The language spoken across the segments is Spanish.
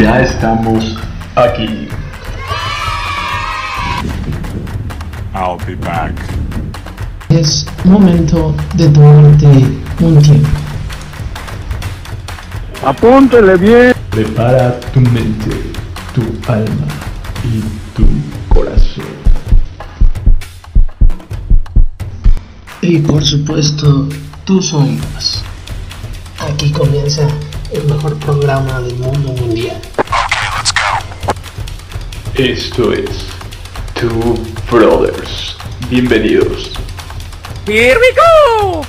Ya estamos aquí. I'll be back. Es momento de tomarte un tiempo. Apúntele bien. Prepara tu mente, tu alma y tu corazón. Y por supuesto, tus oídos. Aquí comienza el mejor programa del mundo mundial. Esto es Two Brothers. Bienvenidos. Here we go!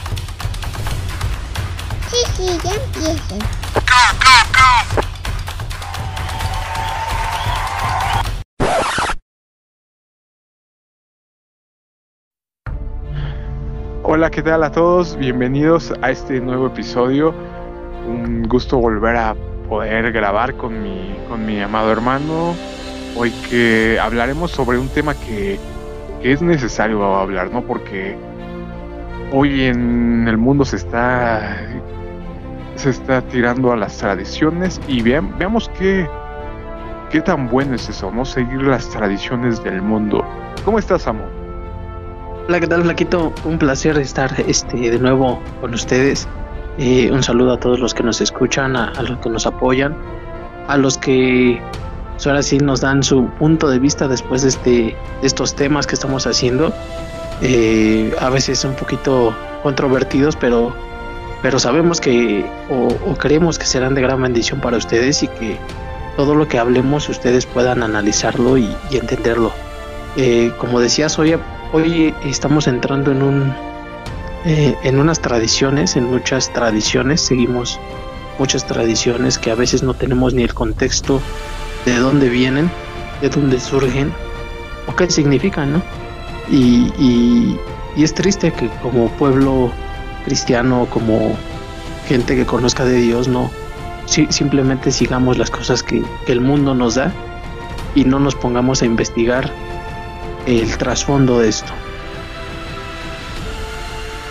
Sí, sí, ya empiecen. Hola, ¿qué tal a todos? Bienvenidos a este nuevo episodio. Un gusto volver a poder grabar con mi, con mi amado hermano. Hoy que hablaremos sobre un tema que, que es necesario hablar, ¿no? Porque hoy en el mundo se está se está tirando a las tradiciones y veamos qué, qué tan bueno es eso, ¿no? Seguir las tradiciones del mundo. ¿Cómo estás, Amo? Hola, ¿qué tal, Flaquito? Un placer estar este, de nuevo con ustedes. Eh, un saludo a todos los que nos escuchan, a los que nos apoyan, a los que pues, ahora sí nos dan su punto de vista después de, este, de estos temas que estamos haciendo. Eh, a veces un poquito controvertidos, pero, pero sabemos que o, o creemos que serán de gran bendición para ustedes y que todo lo que hablemos ustedes puedan analizarlo y, y entenderlo. Eh, como decías, hoy, hoy estamos entrando en un eh, en unas tradiciones, en muchas tradiciones, seguimos muchas tradiciones que a veces no tenemos ni el contexto de dónde vienen, de dónde surgen o qué significan, ¿no? Y, y, y es triste que como pueblo cristiano, como gente que conozca de Dios, no si, simplemente sigamos las cosas que, que el mundo nos da y no nos pongamos a investigar el trasfondo de esto.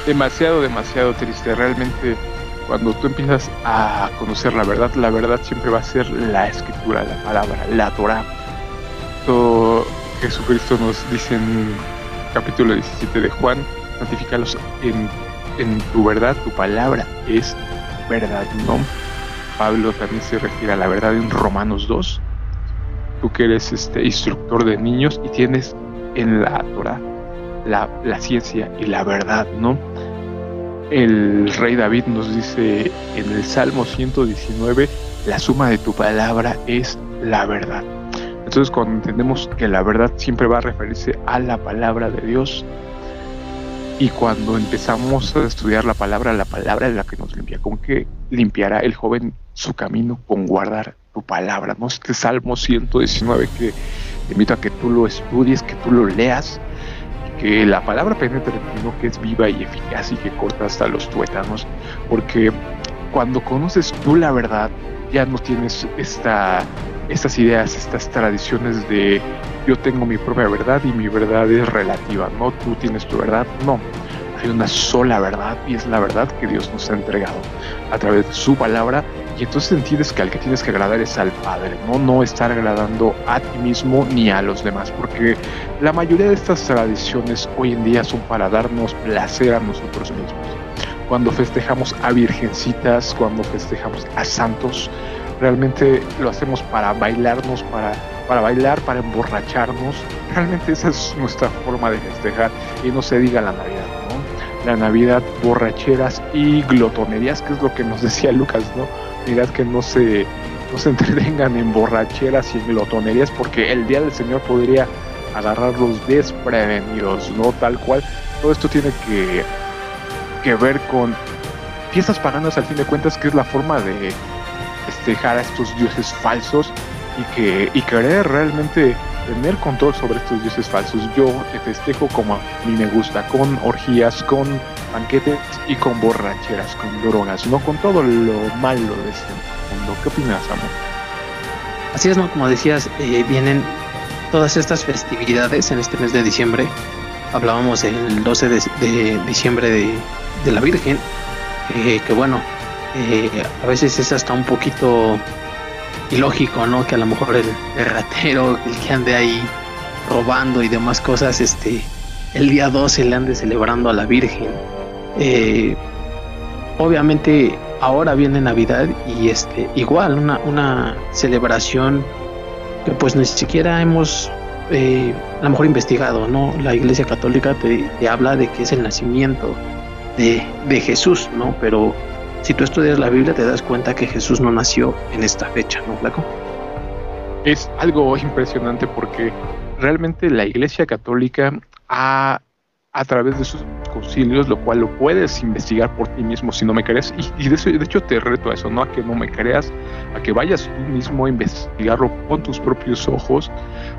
demasiado, demasiado triste. Realmente, cuando tú empiezas a conocer la verdad, la verdad siempre va a ser la escritura, la palabra, la Torah. Todo Jesucristo nos dice en capítulo 17 de Juan, santifícalos en, en tu verdad, tu palabra es verdad, ¿no? Pablo también se refiere a la verdad en Romanos 2. Tú que eres este instructor de niños y tienes en la Torah la, la, ciencia y la verdad, ¿no? El rey David nos dice en el Salmo 119, la suma de tu palabra es la verdad. Entonces cuando entendemos que la verdad siempre va a referirse a la palabra de Dios y cuando empezamos a estudiar la palabra, la palabra es la que nos limpia. ¿Con qué limpiará el joven su camino? Con guardar tu palabra, ¿no? Este Salmo 119 que te invito a que tú lo estudies, que tú lo leas que la palabra penetre en ti, ¿no? que es viva y eficaz y que corta hasta los tuétanos, porque cuando conoces tú la verdad, ya no tienes esta, estas ideas, estas tradiciones de yo tengo mi propia verdad y mi verdad es relativa, no tú tienes tu verdad, no. Hay una sola verdad y es la verdad que Dios nos ha entregado a través de su palabra y entonces entiendes que al que tienes que agradar es al Padre, no no estar agradando a ti mismo ni a los demás, porque la mayoría de estas tradiciones hoy en día son para darnos placer a nosotros mismos. Cuando festejamos a virgencitas, cuando festejamos a santos, realmente lo hacemos para bailarnos, para, para bailar, para emborracharnos. Realmente esa es nuestra forma de festejar y no se diga la Navidad, ¿no? La Navidad, borracheras y glotonerías, que es lo que nos decía Lucas, ¿no? Mirad que no se, no se entretengan en borracheras y en glotonerías porque el día del Señor podría agarrarlos desprevenidos, ¿no? Tal cual. Todo esto tiene que, que ver con fiestas paganas al fin de cuentas, que es la forma de festejar a estos dioses falsos y que y querer realmente tener control sobre estos dioses falsos. Yo te festejo como a mí me gusta, con orgías, con banquetes y con borracheras, con drogas, no con todo lo malo de este mundo. ¿Qué opinas, amor? Así es, ¿no? Como decías, eh, vienen todas estas festividades en este mes de diciembre. Hablábamos el 12 de, de diciembre de, de, la Virgen, eh, que bueno, eh, a veces es hasta un poquito ilógico, ¿no? Que a lo mejor el, el ratero, el que ande ahí robando y demás cosas, este, el día 12 le ande celebrando a la Virgen. Eh, obviamente ahora viene Navidad y este, igual una, una celebración que pues ni siquiera hemos eh, a lo mejor investigado, ¿no? La Iglesia Católica te, te habla de que es el nacimiento de, de Jesús, ¿no? Pero si tú estudias la Biblia te das cuenta que Jesús no nació en esta fecha, ¿no, Flaco? Es algo impresionante porque realmente la Iglesia Católica ha, a través de sus concilios, lo cual lo puedes investigar por ti mismo si no me crees, y, de, eso- de hecho te reto a eso, no a que no me creas, a que vayas tú mismo a investigarlo con tus propios ojos,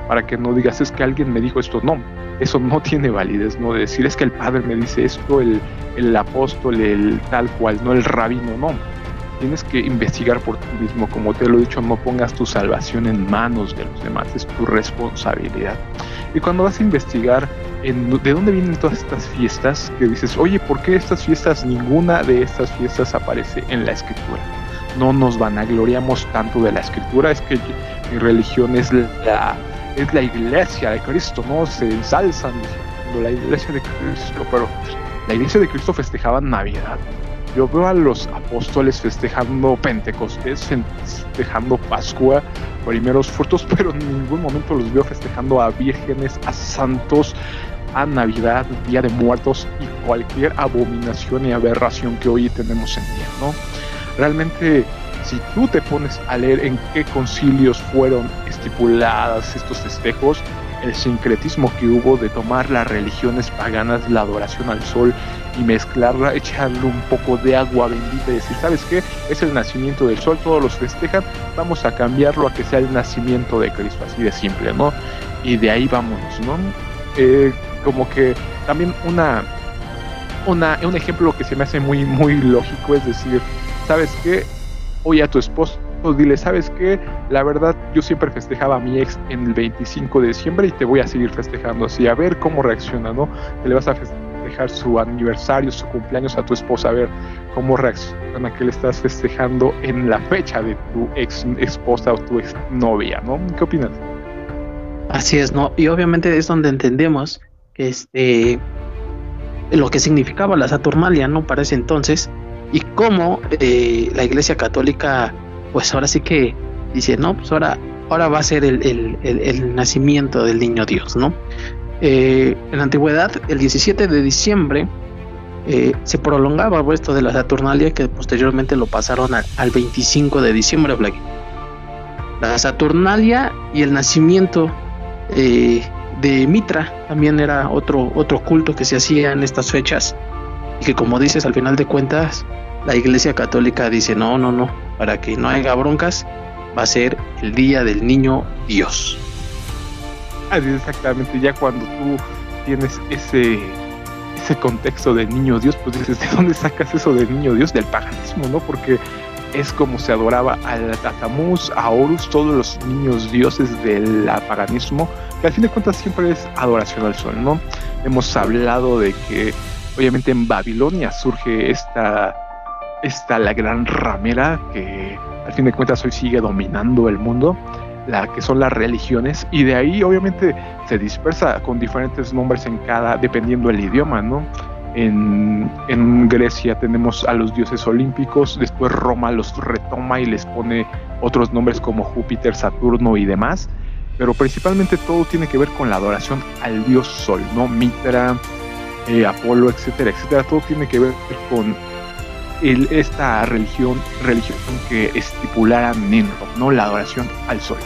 para que no digas es que alguien me dijo esto, no, eso no tiene validez, no de decir es que el padre me dice esto, el, el apóstol, el tal cual, no el rabino, no. Tienes que investigar por ti mismo, como te lo he dicho, no pongas tu salvación en manos de los demás, es tu responsabilidad. Y cuando vas a investigar en, de dónde vienen todas estas fiestas, que dices, oye, ¿por qué estas fiestas, ninguna de estas fiestas aparece en la escritura? No nos vanagloriamos tanto de la escritura, es que mi religión es la, es la iglesia de Cristo, ¿no? Se ensalzan diciendo la iglesia de Cristo, pero la iglesia de Cristo festejaba Navidad. Yo veo a los apóstoles festejando Pentecostés, festejando Pascua, primeros frutos, pero en ningún momento los veo festejando a vírgenes, a santos, a Navidad, Día de Muertos y cualquier abominación y aberración que hoy tenemos en día, ¿no? Realmente, si tú te pones a leer en qué concilios fueron estipuladas estos festejos, el sincretismo que hubo de tomar las religiones paganas, la adoración al sol y mezclarla, echarle un poco de agua bendita y decir, ¿sabes qué? Es el nacimiento del sol, todos los festejan, vamos a cambiarlo a que sea el nacimiento de Cristo, así de simple, ¿no? Y de ahí vámonos, ¿no? Eh, como que también una, una, un ejemplo que se me hace muy, muy lógico es decir, ¿sabes qué? Oye a tu esposo, dile, ¿sabes qué? La verdad, yo siempre festejaba a mi ex en el 25 de diciembre y te voy a seguir festejando así, a ver cómo reacciona, ¿no? Te le vas a festejar su aniversario, su cumpleaños a tu esposa, a ver cómo reacciona que le estás festejando en la fecha de tu ex esposa o tu ex novia, ¿no? ¿Qué opinas? Así es, ¿no? Y obviamente es donde entendemos que este lo que significaba la Saturnalia, ¿no? Para ese entonces, y cómo eh, la Iglesia Católica, pues ahora sí que dice, no, pues ahora, ahora va a ser el, el- el- nacimiento del niño Dios, ¿no? Eh, en la antigüedad, el 17 de diciembre, eh, se prolongaba esto de la Saturnalia que posteriormente lo pasaron al, al 25 de diciembre, Black. La Saturnalia y el nacimiento eh, de Mitra también era otro, otro culto que se hacía en estas fechas y que como dices al final de cuentas la iglesia católica dice no, no, no, para que no haya broncas va a ser el día del niño Dios. Así es, exactamente, ya cuando tú tienes ese ese contexto del niño Dios, pues dices, ¿de dónde sacas eso del niño Dios? Del paganismo, ¿no? Porque es como se adoraba al Tatamuz, a Horus, todos los niños dioses del paganismo, que al fin de cuentas siempre es adoración al sol, ¿no? Hemos hablado de que obviamente en Babilonia surge esta, esta la gran ramera que al fin de cuentas hoy sigue dominando el mundo, la que son las religiones, y de ahí obviamente se dispersa con diferentes nombres en cada, dependiendo el idioma, ¿no? En, en, Grecia tenemos a los dioses olímpicos, después Roma los retoma y les pone otros nombres como Júpiter, Saturno y demás, pero principalmente todo tiene que ver con la adoración al dios Sol, ¿no? Mitra, eh, Apolo, etcétera, etcétera, todo tiene que ver con el, esta religión, religión que estipulara Nimrod, ¿no? La adoración al Sol.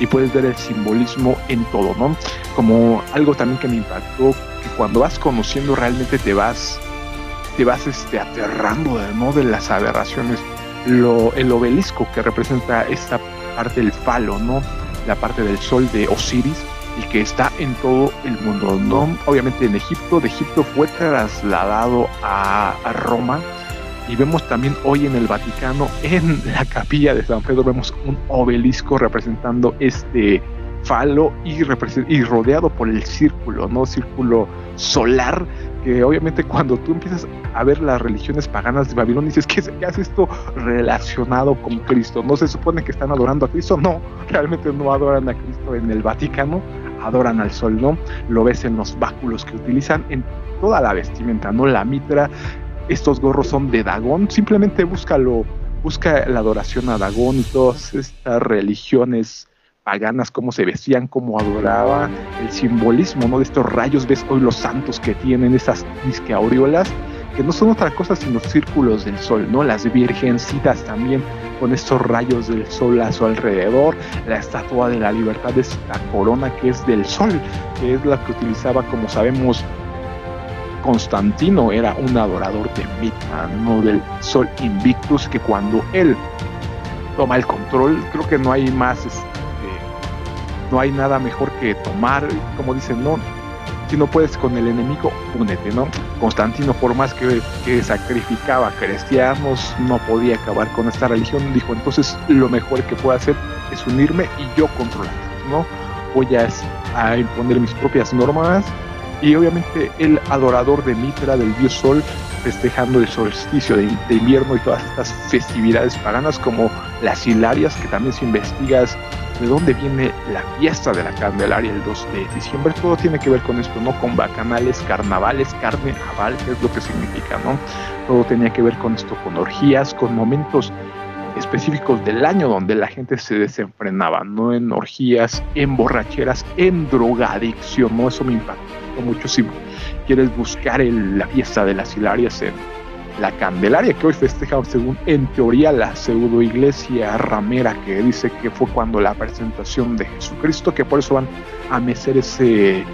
Y puedes ver el simbolismo en todo, ¿no? Como algo también que me impactó que cuando vas conociendo realmente te vas te vas este, aterrando ¿no? de las aberraciones lo, el obelisco que representa esta parte del falo no la parte del sol de Osiris y que está en todo el mundo no obviamente en Egipto de Egipto fue trasladado a, a Roma y vemos también hoy en el Vaticano en la capilla de San Pedro vemos un obelisco representando este falo y, y rodeado por el círculo, ¿no? Círculo solar que obviamente cuando tú empiezas a ver las religiones paganas de Babilonia dices, ¿qué, ¿qué, hace esto relacionado con Cristo? ¿No se supone que están adorando a Cristo? No, realmente no adoran a Cristo en el Vaticano, adoran al sol, ¿no? Lo ves en los báculos que utilizan en toda la vestimenta, ¿no? La mitra, estos gorros son de Dagón, simplemente búscalo, busca la adoración a Dagón y todas estas religiones paganas, cómo se vestían, cómo adoraban, el simbolismo ¿no? de estos rayos, ves hoy los santos que tienen esas disque aureolas, que no son otra cosa sino círculos del sol, ¿no? Las virgencitas también con estos rayos del sol a su alrededor, la estatua de la libertad es la corona que es del sol, que es la que utilizaba, como sabemos, Constantino era un adorador de Mitra, no del sol Invictus, que cuando él toma el control, creo que no hay más este, no hay nada mejor que tomar, como dicen, no, si no puedes con el enemigo, únete, ¿no? Constantino, por más que, que sacrificaba cristianos, no podía acabar con esta religión, dijo, entonces lo mejor que puedo hacer es unirme y yo controlar, ¿no? Voy a, a imponer mis propias normas y obviamente el adorador de Mitra, del dios Sol, festejando el solsticio de, invierno y todas estas festividades paganas como las hilarias, que también si investigas de dónde viene la fiesta de la Candelaria el 2 de diciembre. Todo tiene que ver con esto, ¿no? Con bacanales, carnavales, carne aval, que es lo que significa, ¿no? Todo tenía que ver con esto, con orgías, con momentos específicos del año donde la gente se desenfrenaba, no en orgías, en borracheras, en drogadicción, ¿no? Eso me impactó mucho. Si quieres buscar la fiesta de las Hilarias en la Candelaria, que hoy festejamos según en teoría la pseudo iglesia ramera, que dice que fue cuando la presentación de Jesucristo, que por eso van a mecer ese,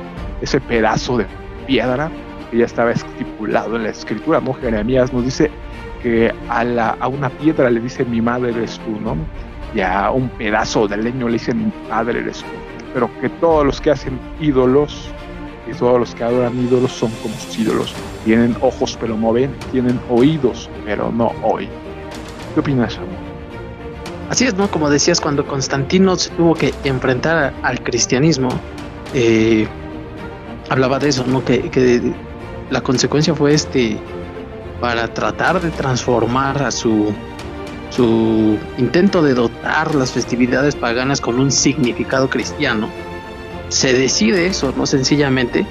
ese pedazo de piedra que ya estaba estipulado en la escritura, ¿no? Jeremías nos dice que a, la, a una piedra le dice mi madre eres tú, ¿no? Y a un pedazo de leño le dicen mi padre eres tú. Pero que todos los que hacen ídolos y todos los que adoran ídolos son como sus ídolos. Tienen ojos pero no ven, tienen oídos pero no oyen. ¿Qué opinas? Así es, ¿no? Como decías, cuando Constantino se tuvo que enfrentar al cristianismo, eh, hablaba de eso, ¿no? Que, que, la consecuencia fue este, para tratar de transformar a su, su intento de dotar las festividades paganas con un significado cristiano, se decide eso, no sencillamente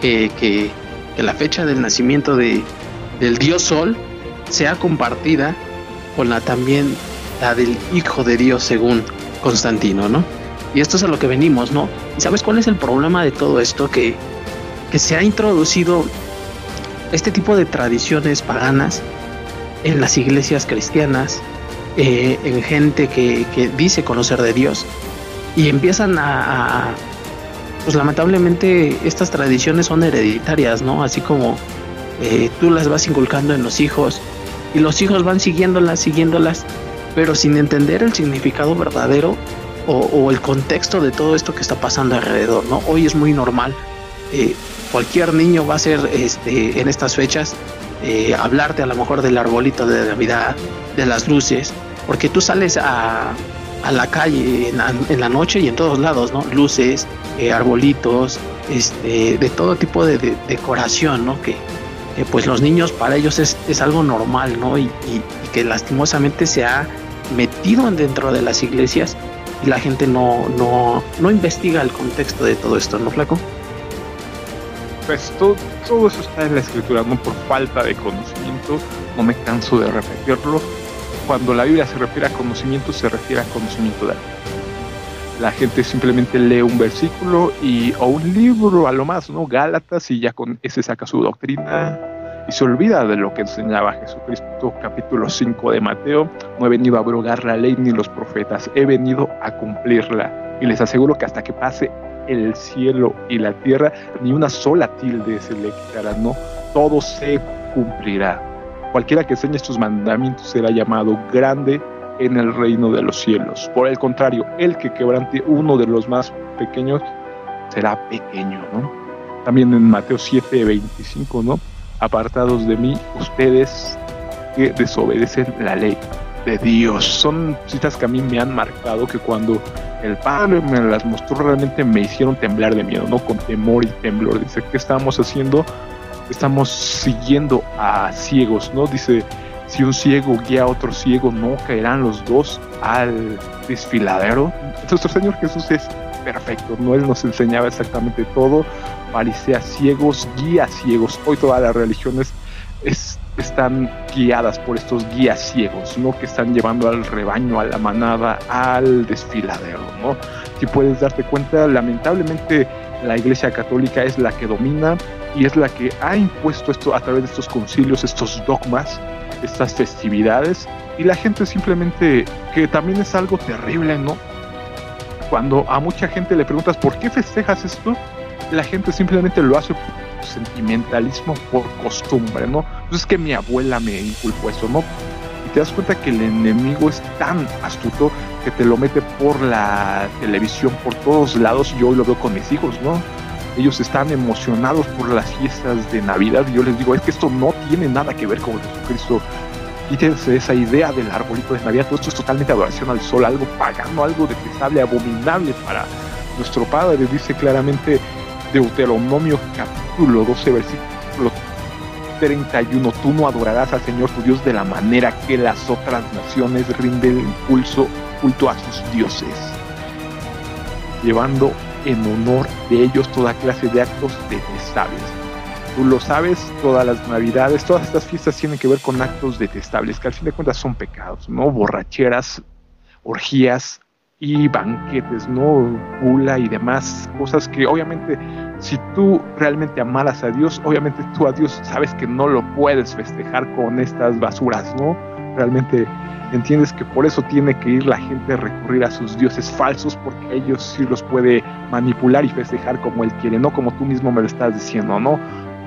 que, que, la fecha del nacimiento de, del dios Sol sea compartida con la también la del Hijo de Dios según Constantino, ¿no? Y esto es a lo que venimos, ¿no? ¿Y sabes cuál es el problema de todo esto? Que, que se ha introducido este tipo de tradiciones paganas en las iglesias cristianas, eh, en gente que, que, dice conocer de Dios, y empiezan a pues lamentablemente estas tradiciones son hereditarias, ¿no? Así como eh, tú las vas inculcando en los hijos y los hijos van siguiéndolas, siguiéndolas, pero sin entender el significado verdadero o, el contexto de todo esto que está pasando alrededor, ¿no? Hoy es muy normal. Eh, cualquier niño va a ser este, en estas fechas eh, hablarte a lo mejor del arbolito de Navidad, de las luces, porque tú sales a, a la calle en la, en la, noche y en todos lados, ¿no? Luces, eh, arbolitos, este, de todo tipo de, de decoración, ¿no? Que, que, pues los niños para ellos es, es algo normal, ¿no? Y, que lastimosamente se ha metido dentro de las iglesias y la gente no, no, no investiga el contexto de todo esto, ¿no, Flaco? Pues todo, todo eso está en la escritura, no por falta de conocimiento, no me canso de repetirlo, cuando la Biblia se refiere a conocimiento, se refiere a conocimiento de la gente simplemente lee un versículo y, o un libro a lo más, ¿no? Gálatas y ya con ese saca su doctrina y se olvida de lo que enseñaba Jesucristo, capítulo 5 de Mateo. No he venido a abrogar la ley ni los profetas, he venido a cumplirla. Y les aseguro que hasta que pase el cielo y la tierra, ni una sola tilde se le quitará, ¿no? Todo se cumplirá. Cualquiera que enseñe estos mandamientos será llamado grande en el reino de los cielos. Por el contrario, el que quebrante uno de los más pequeños será pequeño, ¿no? También en Mateo 7, 25, ¿no? Apartados de mí, ustedes que desobedecen la ley de Dios. Son citas que a mí me han marcado que cuando el padre me las mostró realmente me hicieron temblar de miedo, ¿no? Con temor y temblor. Dice, ¿qué estamos haciendo? Estamos siguiendo a ciegos, ¿no? Dice, si un ciego guía a otro ciego, no caerán los dos al desfiladero. Nuestro Señor Jesús es perfecto, ¿no? Él nos enseñaba exactamente todo, parecía ciegos, guía ciegos. Hoy todas las religiones están guiadas por estos guías ciegos, ¿no? Que están llevando al rebaño, a la manada, al desfiladero, ¿no? Si puedes darte cuenta, lamentablemente la Iglesia Católica es la que domina y es la que ha impuesto esto a través de estos concilios, estos dogmas, estas festividades y la gente simplemente, que también es algo terrible, ¿no? Cuando a mucha gente le preguntas por qué festejas esto, la gente simplemente lo hace por sentimentalismo, por costumbre, ¿no? Pues es que mi abuela me inculpó eso, ¿no? Y te das cuenta que el enemigo es tan astuto que te lo mete por la televisión, por todos lados. Yo lo veo con mis hijos, ¿no? Ellos están emocionados por las fiestas de Navidad y yo les digo, es que esto no tiene nada que ver con Jesucristo. Quítense esa idea del arbolito de Navidad, todo esto es totalmente adoración al sol, algo pagano, algo detestable, abominable para nuestro Padre. Dice claramente Deuteronomio capítulo 12, versículo 31, tú no adorarás al Señor tu Dios de la manera que las otras naciones rinden impulso, culto a sus dioses, llevando en honor de ellos toda clase de actos detestables. Tú lo sabes, todas las navidades, todas estas fiestas tienen que ver con actos detestables, que al fin de cuentas son pecados, ¿no? Borracheras, orgías y banquetes, ¿no? Gula y demás cosas que obviamente si tú realmente amaras a Dios, obviamente tú a Dios sabes que no lo puedes festejar con estas basuras, ¿no? Realmente entiendes que por eso tiene que ir la gente a recurrir a sus dioses falsos porque ellos sí los puede manipular y festejar como él quiere, no como tú mismo me lo estás diciendo, ¿no?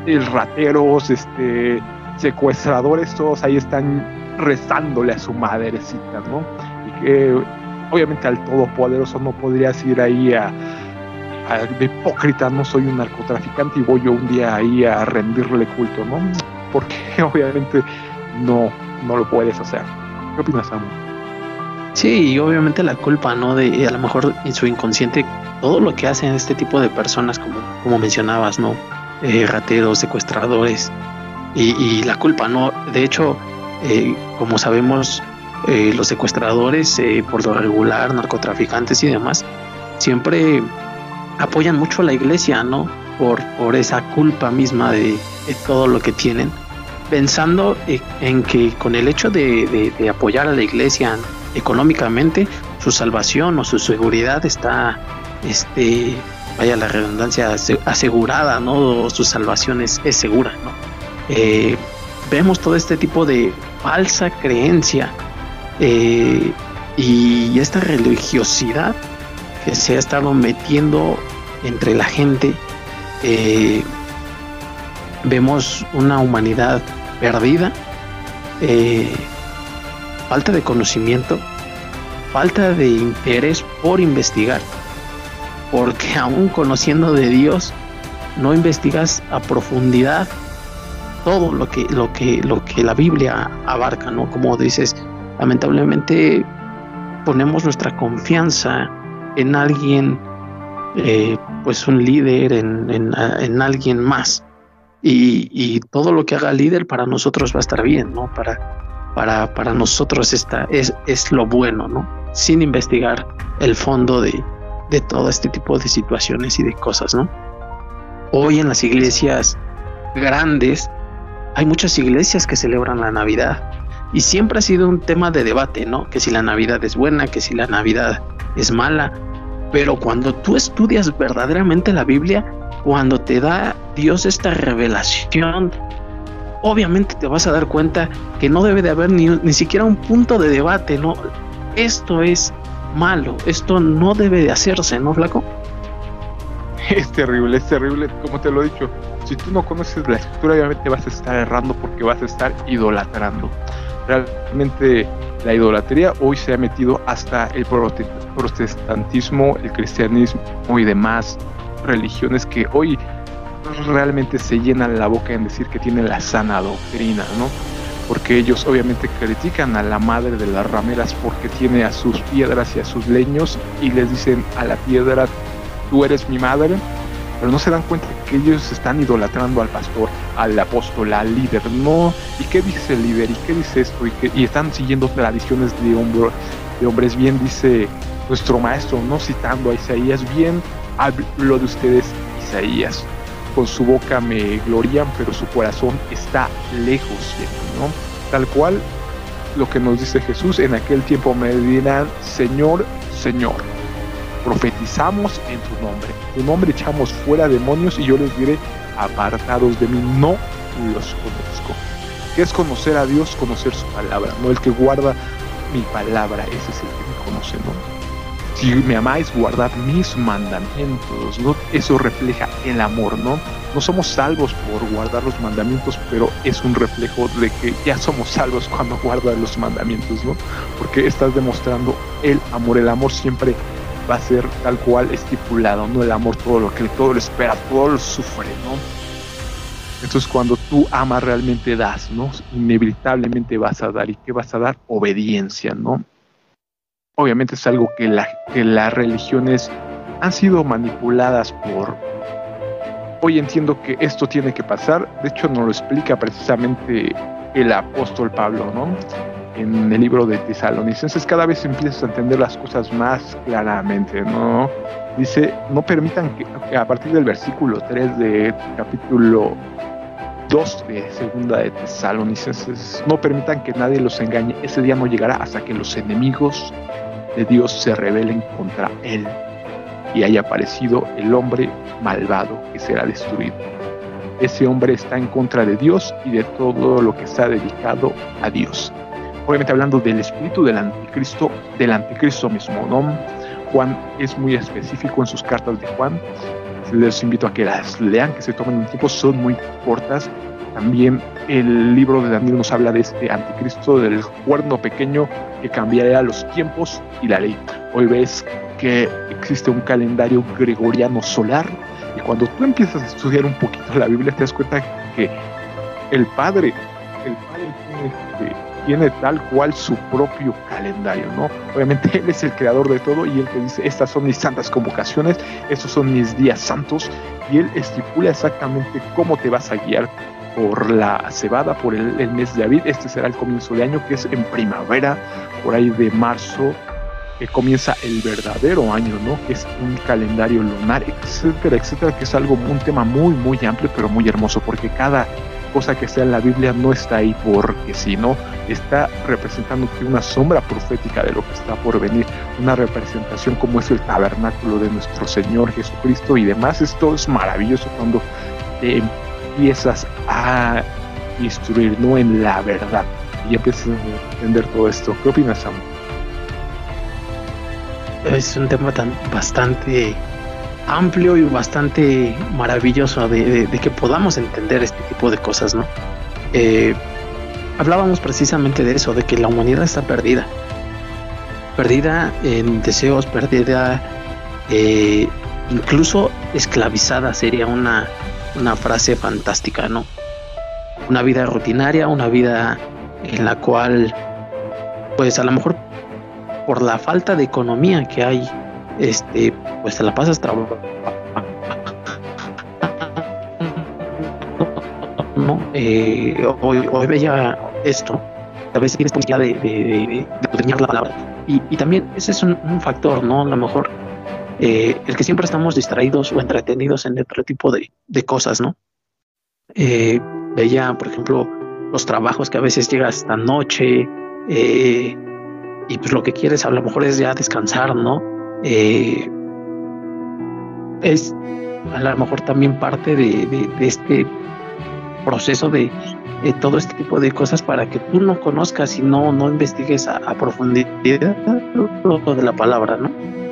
El rateros, este, secuestradores, todos ahí están rezándole a su madrecita, ¿no? Y que obviamente al Todopoderoso no podrías ir ahí a, a, hipócrita, no soy un narcotraficante y voy yo un día ahí a rendirle culto, ¿no? Porque obviamente no, no lo puedes hacer. ¿Qué opinas, Samu? Sí, y obviamente la culpa, ¿no? De a lo mejor en su inconsciente, todo lo que hacen este tipo de personas, como, como mencionabas, ¿no? Eh, rateros, secuestradores, y, la culpa, ¿no? De hecho, eh, como sabemos, eh, los secuestradores, por lo regular, narcotraficantes y demás, siempre apoyan mucho a la iglesia, ¿no? Por, por esa culpa misma de, de todo lo que tienen pensando en que con el hecho de, apoyar a la iglesia económicamente, su salvación o su seguridad está, este, vaya la redundancia, asegurada, ¿no? Su salvación es, segura, ¿no? Eh, vemos todo este tipo de falsa creencia eh, y esta religiosidad que se ha estado metiendo entre la gente. Eh, vemos una humanidad perdida, eh, falta de conocimiento, falta de interés por investigar, porque aún conociendo de Dios, no investigas a profundidad todo lo que, lo que, lo que la Biblia abarca, ¿no? Como dices, lamentablemente ponemos nuestra confianza en alguien, eh, pues un líder, en, en, en alguien más y, todo lo que haga el líder para nosotros va a estar bien, ¿no? Para, para, para nosotros está, es, es lo bueno, ¿no? Sin investigar el fondo de, de todo este tipo de situaciones y de cosas, ¿no? Hoy en las iglesias grandes hay muchas iglesias que celebran la Navidad y siempre ha sido un tema de debate, ¿no? Que si la Navidad es buena, que si la Navidad es mala, pero cuando tú estudias verdaderamente la Biblia, cuando te da Dios esta revelación, obviamente te vas a dar cuenta que no debe de haber ni, ni siquiera un punto de debate, ¿no? Esto es malo, esto no debe de hacerse, ¿no, Flaco? Es terrible, es terrible, como te lo he dicho. Si tú no conoces la escritura, obviamente vas a estar errando porque vas a estar idolatrando. Realmente la idolatría hoy se ha metido hasta el protestantismo, el cristianismo y demás religiones que hoy realmente se llenan la boca en decir que tienen la sana doctrina, ¿no? porque ellos obviamente critican a la madre de las rameras porque tiene a sus piedras y a sus leños y les dicen a la piedra, tú eres mi madre, pero no se dan cuenta que ellos están idolatrando al pastor, al apóstol, al líder, no, ¿y qué dice el líder? ¿Y qué dice esto? Y, que, y están siguiendo tradiciones de, hombro, de hombres, bien dice nuestro maestro, no citando a Isaías, bien hablo de ustedes Isaías, con su boca me glorian, pero su corazón está lejos de mí, ¿no? Tal cual lo que nos dice Jesús, en aquel tiempo me dirán, Señor, Señor, profetizamos en tu nombre, tu nombre echamos fuera demonios y yo les diré, apartados de mí, no los conozco. ¿Qué es conocer a Dios? Conocer su palabra, no el que guarda mi palabra, ese es el que me conoce, ¿no? Si me amáis, guardad mis mandamientos, ¿no? Eso refleja el amor, ¿no? No somos salvos por guardar los mandamientos, pero es un reflejo de que ya somos salvos cuando guardas los mandamientos, ¿no? Porque estás demostrando el amor. El amor siempre va a ser tal cual estipulado, ¿no? El amor todo lo que todo lo espera, todo lo sufre, ¿no? Entonces cuando tú amas realmente das, ¿no? Inevitablemente vas a dar. ¿Y qué vas a dar? Obediencia, ¿no? Obviamente es algo que, la, que las religiones han sido manipuladas por... Hoy entiendo que esto tiene que pasar, de hecho nos lo explica precisamente el apóstol Pablo, ¿no? En el libro de Tesalonicenses cada vez empiezas a entender las cosas más claramente, ¿no? Dice, no permitan que a partir del versículo 3 de capítulo 2 de segunda de Tesalonicenses, no permitan que nadie los engañe, ese día no llegará hasta que los enemigos de Dios se rebelen contra él y haya aparecido el hombre malvado que será destruido. Ese hombre está en contra de Dios y de todo lo que está dedicado a Dios. Obviamente hablando del espíritu del anticristo, del anticristo mismo, ¿no? Juan es muy específico en sus cartas de Juan. Les invito a que las lean, que se tomen un tiempo, son muy cortas también el libro de Daniel nos habla de este anticristo, del cuerno pequeño que cambiaría los tiempos y la ley. Hoy ves que existe un calendario gregoriano solar y cuando tú empiezas a estudiar un poquito la Biblia te das cuenta que el Padre, el Padre tiene, este, tiene tal cual su propio calendario, ¿no? Obviamente Él es el creador de todo y Él te dice, estas son mis santas convocaciones, estos son mis días santos y Él estipula exactamente cómo te vas a guiar por la cebada, por el, mes de abril. Este será el comienzo de año, que es en primavera, por ahí de marzo, que comienza el verdadero año, ¿no? Que es un calendario lunar, etcétera, etcétera, que es algo, un tema muy, muy amplio, pero muy hermoso, porque cada cosa que sea en la Biblia no está ahí porque si no, está representando una sombra profética de lo que está por venir, una representación como es el tabernáculo de nuestro Señor Jesucristo y demás. Esto es maravilloso cuando te empiezas a instruir, no en la verdad. Y empiezas a entender todo esto. ¿Qué opinas, Sam? Es un tema tan bastante amplio y bastante maravilloso de, que podamos entender este tipo de cosas, ¿no? Eh, hablábamos precisamente de eso, de que la humanidad está perdida. Perdida en deseos, perdida, eh, incluso esclavizada sería una, una frase fantástica, ¿no? Una vida rutinaria, una vida en la cual, pues a lo mejor por la falta de economía que hay, este, pues te la pasas trabajando. ¿no? Eh, hoy, veía esto, a veces tienes posibilidad de, de, de, la palabra. Y, y, también ese es un, un, factor, ¿no? A lo mejor eh, el que siempre estamos distraídos o entretenidos en otro tipo de, cosas, ¿no? Eh, veía, por ejemplo, los trabajos que a veces llegas esta noche eh, y pues lo que quieres a lo mejor es ya descansar, ¿no? es a lo mejor también parte de, este proceso de, todo este tipo de cosas para que tú no conozcas y no, no investigues a, a profundidad lo de la palabra, ¿no?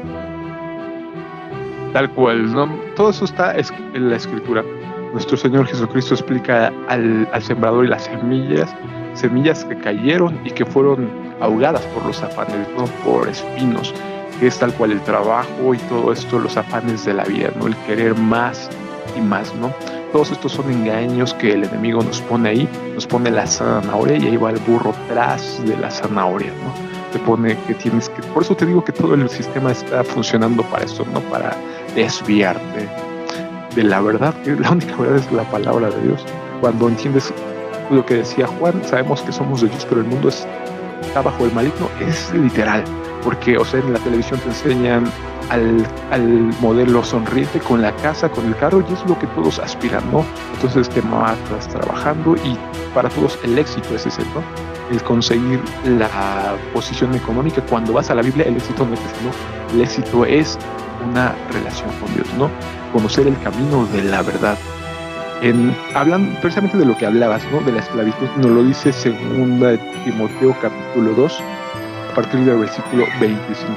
Tal cual, ¿no? Todo eso está en la escritura. Nuestro Señor Jesucristo explica al, sembrador y las semillas, semillas que cayeron y que fueron ahogadas por los afanes, ¿no? Por espinos, que es tal cual el trabajo y todo esto, los afanes de la vida, ¿no? El querer más y más, ¿no? todos estos son engaños que el enemigo nos pone ahí, nos pone la zanahoria y ahí va el burro tras de la zanahoria, ¿no? Te pone que tienes que, por eso te digo que todo el sistema está funcionando para eso, ¿no? Para desviarte de la verdad, que la única verdad es la palabra de Dios. Cuando entiendes lo que decía Juan, sabemos que somos de Dios, pero el mundo está bajo el maligno, es literal, porque, o sea, en la televisión te enseñan al, al, modelo sonriente con la casa, con el carro, y es lo que todos aspiran, ¿no? Entonces te matas trabajando y para todos el éxito es ese, ¿no? El conseguir la posición económica. Cuando vas a la Biblia, el éxito no es ese. El éxito es una relación con Dios, ¿no? Conocer el camino de la verdad. Hablan precisamente de lo que hablabas, ¿no? De la esclavitud, nos lo dice segunda de Timoteo capítulo 2, a partir del versículo 25.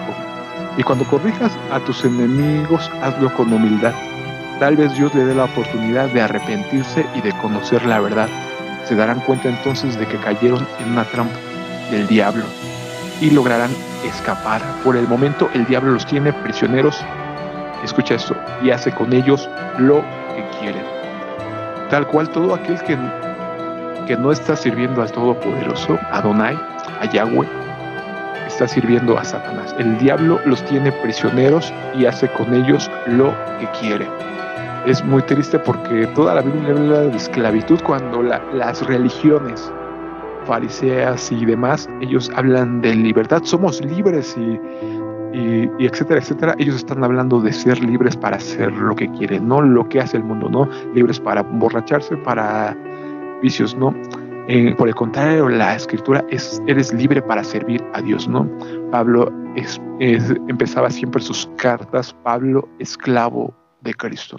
Y cuando corrijas a tus enemigos, hazlo con humildad. Tal vez Dios le dé la oportunidad de arrepentirse y de conocer la verdad. Se darán cuenta entonces de que cayeron en una trampa del diablo y lograrán escapar. Por el momento el diablo los tiene prisioneros, escucha esto, y hace con ellos lo que quiere. Tal cual todo aquel que, que no está sirviendo al Todopoderoso, a Adonai, a Yahweh, está sirviendo a Satanás. El diablo los tiene prisioneros y hace con ellos lo que quiere. Es muy triste porque toda la Biblia habla de esclavitud cuando la, las religiones fariseas y demás, ellos hablan de libertad, somos libres y, y, etcétera, etcétera. Ellos están hablando de ser libres para hacer lo que quieren, no lo que hace el mundo, no libres para emborracharse, para vicios, no. Eh, por el contrario, la escritura es, eres libre para servir a Dios, ¿no? Pablo es, empezaba siempre sus cartas, Pablo, esclavo de Cristo.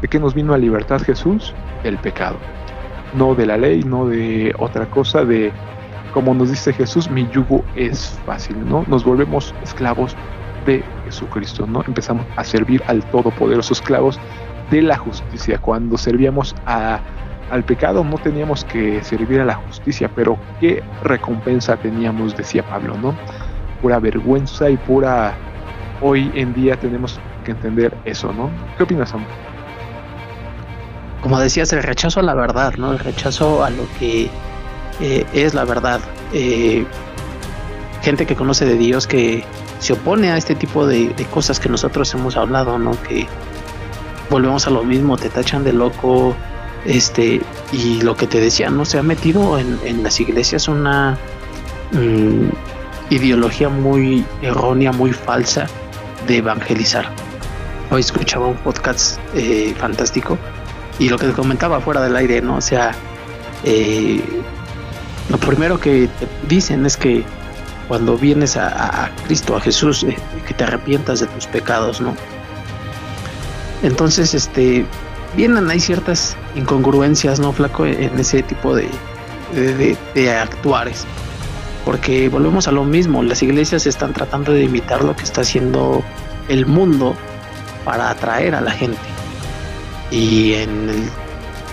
¿De qué nos vino a libertad Jesús? Del pecado. No de la ley, no de otra cosa, de, como nos dice Jesús, mi yugo es fácil, ¿no? Nos volvemos esclavos de Jesucristo, ¿no? Empezamos a servir al Todopoderoso, esclavos de la justicia. Cuando servíamos a al pecado no teníamos que servir a la justicia, pero qué recompensa teníamos, decía Pablo, ¿no? Pura vergüenza y pura... Hoy en día tenemos que entender eso, ¿no? ¿Qué opinas, Sam? Como decías, el rechazo a la verdad, ¿no? El rechazo a lo que eh, es la verdad. Eh, gente que conoce de Dios que se opone a este tipo de, cosas que nosotros hemos hablado, ¿no? Que volvemos a lo mismo, te tachan de loco, este y lo que te decía no se ha metido en, las iglesias una mmm, ideología muy errónea muy falsa de evangelizar hoy escuchaba un podcast eh, fantástico y lo que te comentaba fuera del aire no o sea eh, lo primero que te dicen es que cuando vienes a, Cristo a Jesús eh, que te arrepientas de tus pecados no entonces este vienen hay ciertas incongruencias, ¿no, Flaco? En ese tipo de, de, de, de, actuares. Porque volvemos a lo mismo, las iglesias están tratando de imitar lo que está haciendo el mundo para atraer a la gente. Y en el,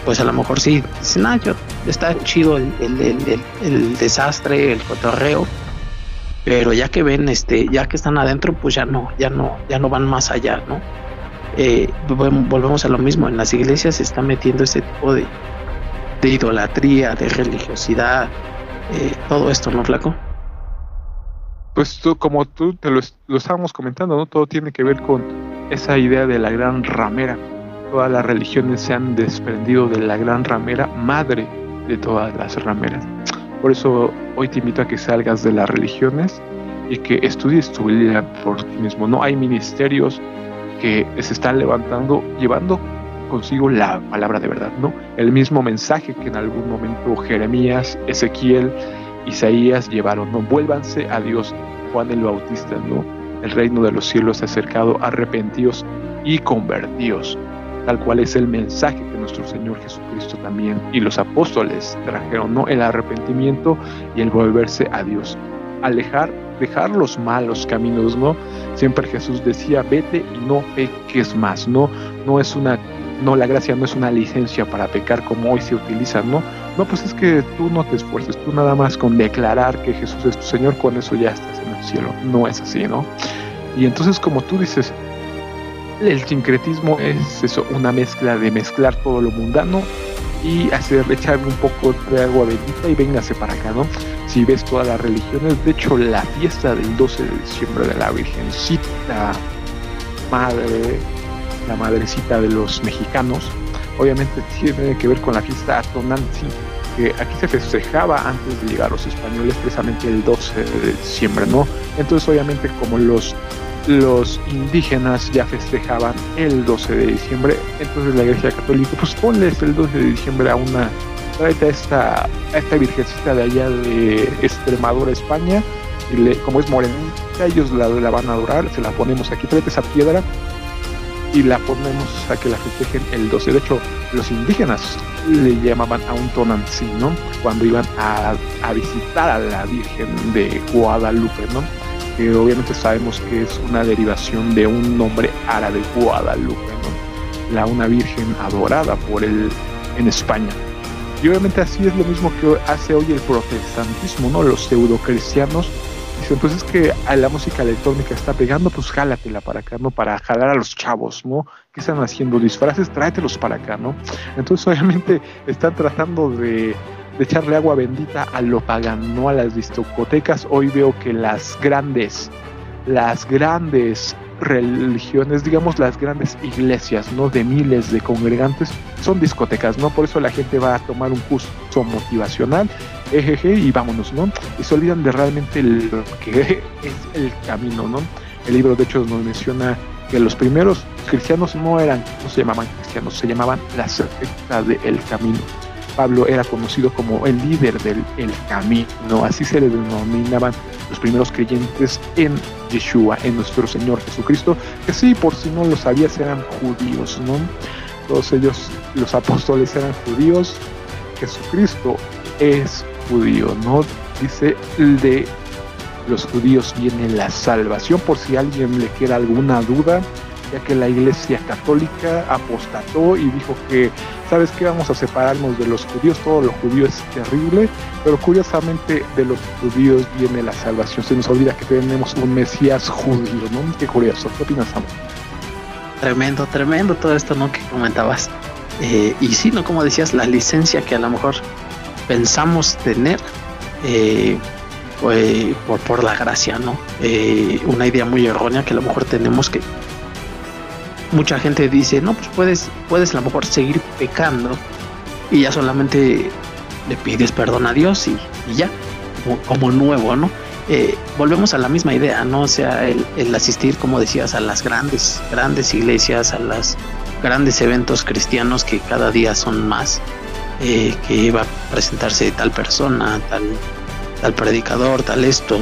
pues a lo mejor sí, dicen, ah, yo, está chido el, el, el, desastre, el cotorreo, pero ya que ven, este, ya que están adentro, pues ya no, ya no, ya no van más allá, ¿no? eh, volvemos a lo mismo, en las iglesias se está metiendo ese tipo de, de idolatría, de religiosidad, eh, todo esto, ¿no, Flaco? Pues tú, como tú te lo, estábamos comentando, ¿no? Todo tiene que ver con esa idea de la gran ramera. Todas las religiones se han desprendido de la gran ramera, madre de todas las rameras. Por eso hoy te invito a que salgas de las religiones y que estudies tu vida por ti mismo. No hay ministerios, que se están levantando, llevando consigo la palabra de verdad, ¿no? El mismo mensaje que en algún momento Jeremías, Ezequiel, Isaías llevaron, ¿no? Vuélvanse a Dios, Juan el Bautista, ¿no? El reino de los cielos se ha acercado, arrepentidos y convertidos, tal cual es el mensaje que nuestro Señor Jesucristo también y los apóstoles trajeron, ¿no? El arrepentimiento y el volverse a Dios, alejar, dejar los malos caminos, ¿no? Siempre Jesús decía, vete y no peques más, no, no es una, no, la gracia no es una licencia para pecar como hoy se utiliza, ¿no? No, pues es que tú no te esfuerces, tú nada más con declarar que Jesús es tu Señor, con eso ya estás en el cielo, no es así, ¿no? Y entonces como tú dices, el sincretismo es eso, una mezcla de mezclar todo lo mundano y hacer echarle un poco de agua bendita y véngase para acá, ¿no? Si ves todas las religiones, de hecho la fiesta del 12 de diciembre de la Virgencita Madre, la madrecita de los mexicanos, obviamente tiene que ver con la fiesta Atonanzi, que aquí se festejaba antes de llegar los españoles, precisamente el 12 de diciembre, ¿no? Entonces obviamente como los los indígenas ya festejaban el 12 de diciembre, entonces la Iglesia Católica, pues ponles el 12 de diciembre a una, tráete a esta, esta virgencita de allá de Extremadura, España, y como es morenita, ellos la, la van a adorar, se la ponemos aquí, tráete esa piedra y la ponemos a que la festejen el 12. De hecho, los indígenas le llamaban a un tonantzin, ¿no? Cuando iban a, a visitar a la Virgen de Guadalupe, ¿no? Que obviamente sabemos que es una derivación de un nombre árabe Guadalupe, ¿no? la una virgen adorada por él en España. Y obviamente así es lo mismo que hace hoy el protestantismo, ¿no? Los pseudocristianos dicen, pues es que a la música electrónica está pegando, pues jálatela para acá, ¿no? Para jalar a los chavos, ¿no? ¿Qué están haciendo? Disfraces, tráetelos para acá, ¿no? Entonces obviamente están tratando de de echarle agua bendita a lo pagano, no a las discotecas. Hoy veo que las grandes, las grandes religiones, digamos las grandes iglesias, ¿no? De miles de congregantes, son discotecas, ¿no? Por eso la gente va a tomar un curso motivacional, ejeje, y vámonos, ¿no? Y se olvidan de realmente lo que es el camino, ¿no? El libro, de hecho, nos menciona que los primeros cristianos no eran, no se llamaban cristianos, se llamaban la secta del camino. Pablo era conocido como el líder del el camino, así se le denominaban los primeros creyentes en Yeshua, en nuestro Señor Jesucristo, que sí, por si no lo sabías, eran judíos, ¿no? Todos ellos, los apóstoles eran judíos, Jesucristo es judío, ¿no? Dice, de los judíos viene la salvación, por si alguien le queda alguna duda, ya que la iglesia católica apostató y dijo que ¿sabes qué? Vamos a separarnos de los judíos, todo lo judío es terrible, pero curiosamente de los judíos viene la salvación. Se nos olvida que tenemos un Mesías judío, ¿no? Qué curioso. ¿Qué opinas, Samuel? Tremendo, tremendo todo esto, ¿no? Que comentabas. Eh, y sí, ¿no? Como decías, la licencia que a lo mejor pensamos tener eh, por, por la gracia, ¿no? Eh, una idea muy errónea que a lo mejor tenemos que mucha gente dice, no, pues puedes, puedes a lo mejor seguir pecando y ya solamente le pides perdón a Dios y, ya, como, nuevo, ¿no? Eh, volvemos a la misma idea, ¿no? O sea, el, asistir, como decías, a las grandes, grandes iglesias, a los grandes eventos cristianos que cada día son más, eh, que va a presentarse tal persona, tal, tal predicador, tal esto,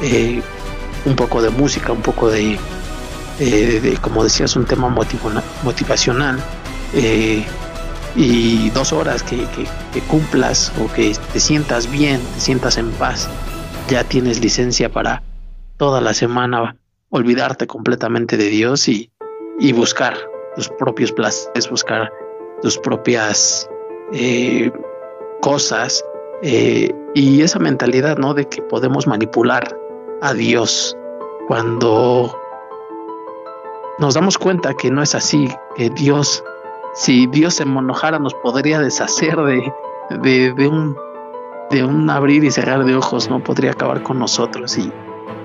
eh, un poco de música, un poco de eh, de, como decías, un tema motivacional eh, y dos horas que, cumplas o que te sientas bien, te sientas en paz, ya tienes licencia para toda la semana olvidarte completamente de Dios y, buscar tus propios placeres, buscar tus propias eh, cosas y esa mentalidad, ¿no? De que podemos manipular a Dios cuando nos damos cuenta que no es así, que Dios, si Dios se enojara, nos podría deshacer de, de, un, de un abrir y cerrar de ojos, no podría acabar con nosotros y,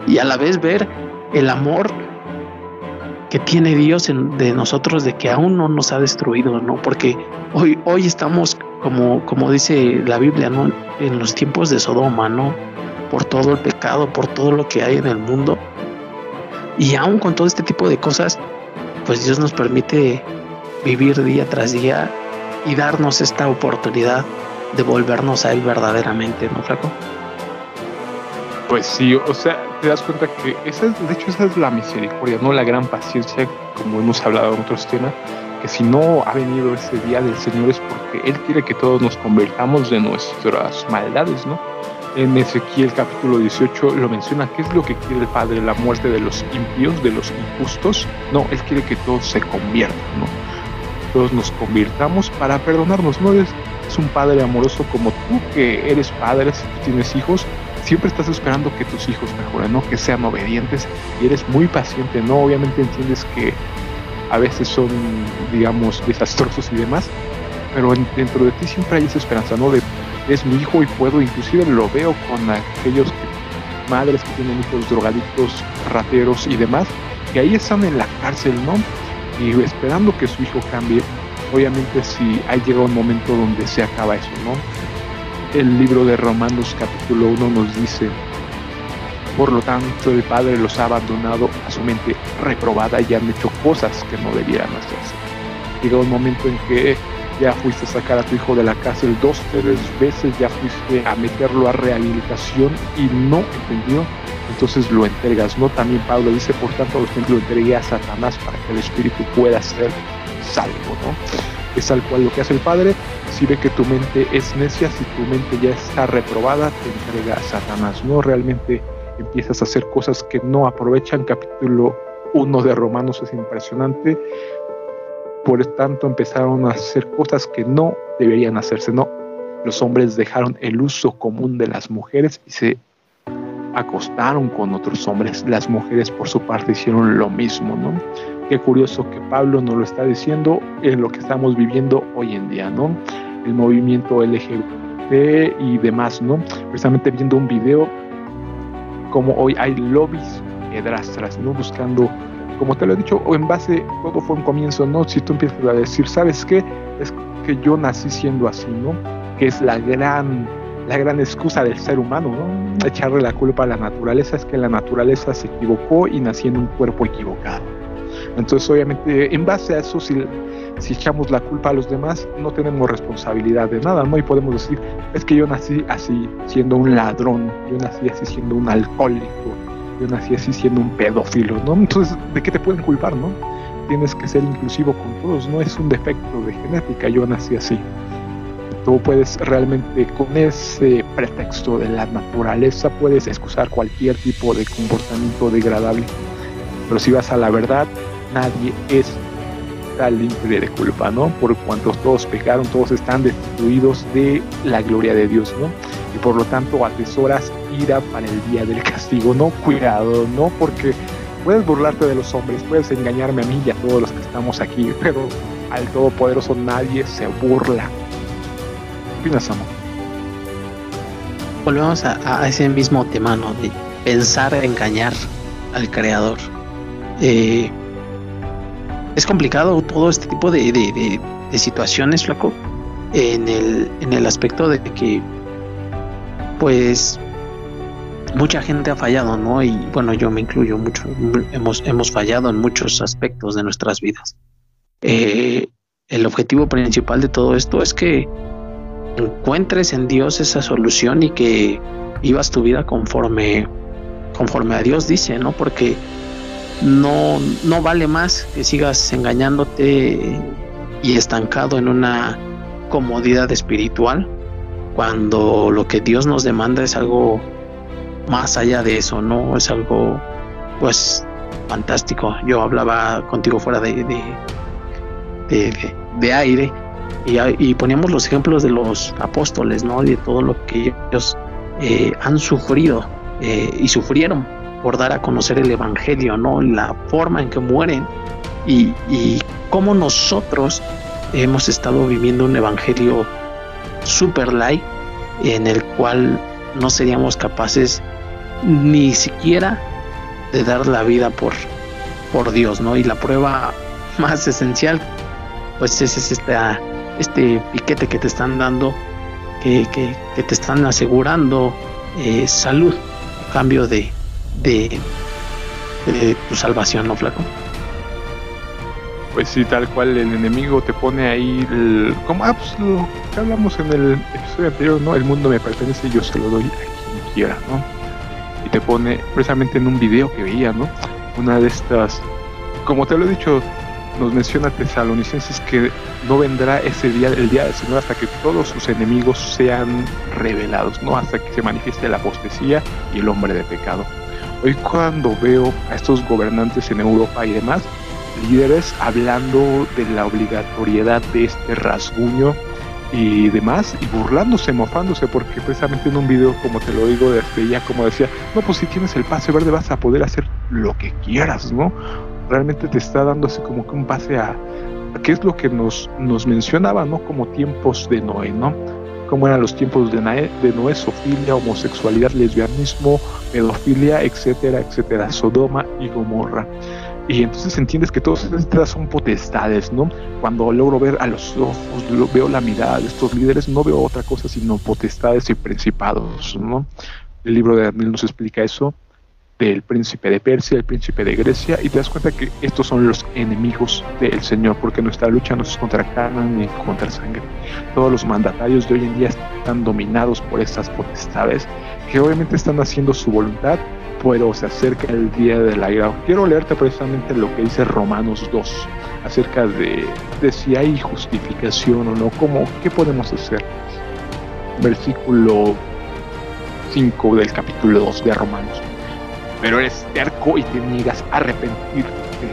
y a la vez ver el amor que tiene Dios en, de nosotros de que aún no nos ha destruido, ¿no? Porque hoy, hoy estamos, como, como dice la Biblia, ¿no? En los tiempos de Sodoma, ¿no? Por todo el pecado, por todo lo que hay en el mundo. Y aún con todo este tipo de cosas, pues Dios nos permite vivir día tras día y darnos esta oportunidad de volvernos a Él verdaderamente, ¿no, Flaco? Pues sí, o sea, te das cuenta que esa es, de hecho, esa es la misericordia, no la gran paciencia, como hemos hablado en otros temas, que si no ha venido ese día del Señor es porque Él quiere que todos nos convertamos de nuestras maldades, ¿no? En Ezequiel capítulo 18 lo menciona, ¿qué es lo que quiere el Padre? La muerte de los impíos, de los injustos. No, Él quiere que todos se conviertan, ¿no? Todos nos convirtamos para perdonarnos, ¿no? Es, un Padre amoroso como tú que eres padre, si tú tienes hijos, siempre estás esperando que tus hijos mejoren, ¿no? Que sean obedientes y eres muy paciente, ¿no? Obviamente entiendes que a veces son, digamos, desastrosos y demás, pero dentro de ti siempre hay esa esperanza, ¿no? De, es mi hijo y puedo, inclusive lo veo con aquellos madres que tienen hijos drogadictos, rateros y demás, que ahí están en la cárcel, ¿no? Y esperando que su hijo cambie. Obviamente si ha llegado un momento donde se acaba eso, ¿no? El libro de Romanos capítulo 1 nos dice, por lo tanto, el Padre los ha abandonado a su mente reprobada y han hecho cosas que no debieran hacerse. Llega un momento en que ya fuiste a sacar a tu hijo de la cárcel dos, tres veces, ya fuiste a meterlo a rehabilitación y no entendió, entonces lo entregas, ¿no? También Pablo dice, por tanto, lo entregué a Satanás para que el espíritu pueda ser salvo, ¿no? Es tal cual lo que hace el Padre, si ve que tu mente es necia, si tu mente ya está reprobada, te entrega a Satanás, ¿no? Realmente empiezas a hacer cosas que no aprovechan. Capítulo 1 de Romanos es impresionante. Por tanto, empezaron a hacer cosas que no deberían hacerse. No, los hombres dejaron el uso común de las mujeres y se acostaron con otros hombres. Las mujeres, por su parte, hicieron lo mismo, ¿no? Qué curioso que Pablo nos lo está diciendo en lo que estamos viviendo hoy en día, ¿no? El movimiento LGBT y demás, ¿no? Precisamente viendo un video como hoy hay lobbies pedrastras, ¿no? Buscando, como te lo he dicho, o en base, todo fue un comienzo, ¿no? Si tú empiezas a decir, ¿sabes qué? Es que yo nací siendo así, ¿no? Que es la gran, la gran excusa del ser humano, ¿no? Echarle la culpa a la naturaleza es que la naturaleza se equivocó y nací en un cuerpo equivocado. Entonces, obviamente, en base a eso, si si echamos la culpa a los demás, no tenemos responsabilidad de nada, ¿no? Y podemos decir, es que yo nací así siendo un ladrón, yo nací así siendo un alcohólico, yo nací así siendo un pedófilo, ¿no? Entonces, ¿de qué te pueden culpar, no? Tienes que ser inclusivo con todos, no es un defecto de genética, yo nací así. Tú puedes realmente, con ese pretexto de la naturaleza, puedes excusar cualquier tipo de comportamiento degradable. Pero si vas a la verdad, nadie es libre de culpa, ¿no? Por cuanto todos pecaron, todos están destituidos de la gloria de Dios, ¿no? Y por lo tanto atesoras ira para el día del castigo, ¿no? Cuidado, ¿no? Porque puedes burlarte de los hombres, puedes engañarme a mí y a todos los que estamos aquí, pero al Todopoderoso nadie se burla. ¿Qué opinas, amor? Volvemos a, a, ese mismo tema, ¿no? De pensar engañar al Creador. Eh, es complicado todo este tipo de, situaciones, flaco, en el, en el aspecto de que, pues, mucha gente ha fallado, ¿no? Y bueno, yo me incluyo mucho, hemos, hemos fallado en muchos aspectos de nuestras vidas. Eh, el objetivo principal de todo esto es que encuentres en Dios esa solución y que vivas tu vida conforme, conforme a Dios dice, ¿no? Porque no, no vale más que sigas engañándote y estancado en una comodidad espiritual cuando lo que Dios nos demanda es algo más allá de eso, ¿no? Es algo, pues, fantástico. Yo hablaba contigo fuera de, de, de, aire y, y, poníamos los ejemplos de los apóstoles, ¿no? Y de todo lo que ellos eh, han sufrido eh, y sufrieron por dar a conocer el Evangelio, ¿no? La forma en que mueren y, y cómo nosotros hemos estado viviendo un Evangelio super light en el cual no seríamos capaces ni siquiera de dar la vida por, por Dios, ¿no? Y la prueba más esencial, pues ese es este, este piquete que te están dando, que, que, te están asegurando eh, salud a cambio de, de, tu salvación, ¿no, flaco? Pues sí, tal cual el enemigo te pone ahí, como ah, pues que hablamos en el episodio anterior, ¿no? El mundo me pertenece y yo se lo doy a quien quiera, ¿no? Y te pone precisamente en un video que veía, ¿no? Una de estas, como te lo he dicho, nos menciona Tesalonicenses que no vendrá ese día, el día del Señor, hasta que todos sus enemigos sean revelados, ¿no? Hasta que se manifieste la apostasía y el hombre de pecado. Hoy cuando veo a estos gobernantes en Europa y demás, líderes hablando de la obligatoriedad de este rasguño y demás, y burlándose, mofándose, porque precisamente en un video, como te lo digo, desde ya como decía, no, pues si tienes el pase verde vas a poder hacer lo que quieras, ¿no? realmente te está dando así como que un base a, a qué es lo que nos, nos mencionaba, ¿no? Como tiempos de Noé, ¿no? Cómo eran los tiempos de de Noé, sofilia, homosexualidad, lesbianismo, pedofilia, etcétera, etcétera, Sodoma y Gomorra. Y entonces entiendes que todas estas son potestades, ¿no? Cuando logro ver a los ojos, veo la mirada de estos líderes, no veo otra cosa sino potestades y principados, ¿no? El libro de Daniel nos explica eso del príncipe de Persia, el príncipe de Grecia, y te das cuenta que estos son los enemigos del Señor, porque nuestra lucha no es contra carne ni contra sangre. Todos los mandatarios de hoy en día están dominados por estas potestades, que obviamente están haciendo su voluntad, pero se acerca el día de la ira. Quiero leerte precisamente lo que dice Romanos 2 acerca de, si hay justificación o no, cómo, qué podemos hacer. Versículo 5 del capítulo 2 de Romanos. Pero eres terco y te niegas a arrepentirte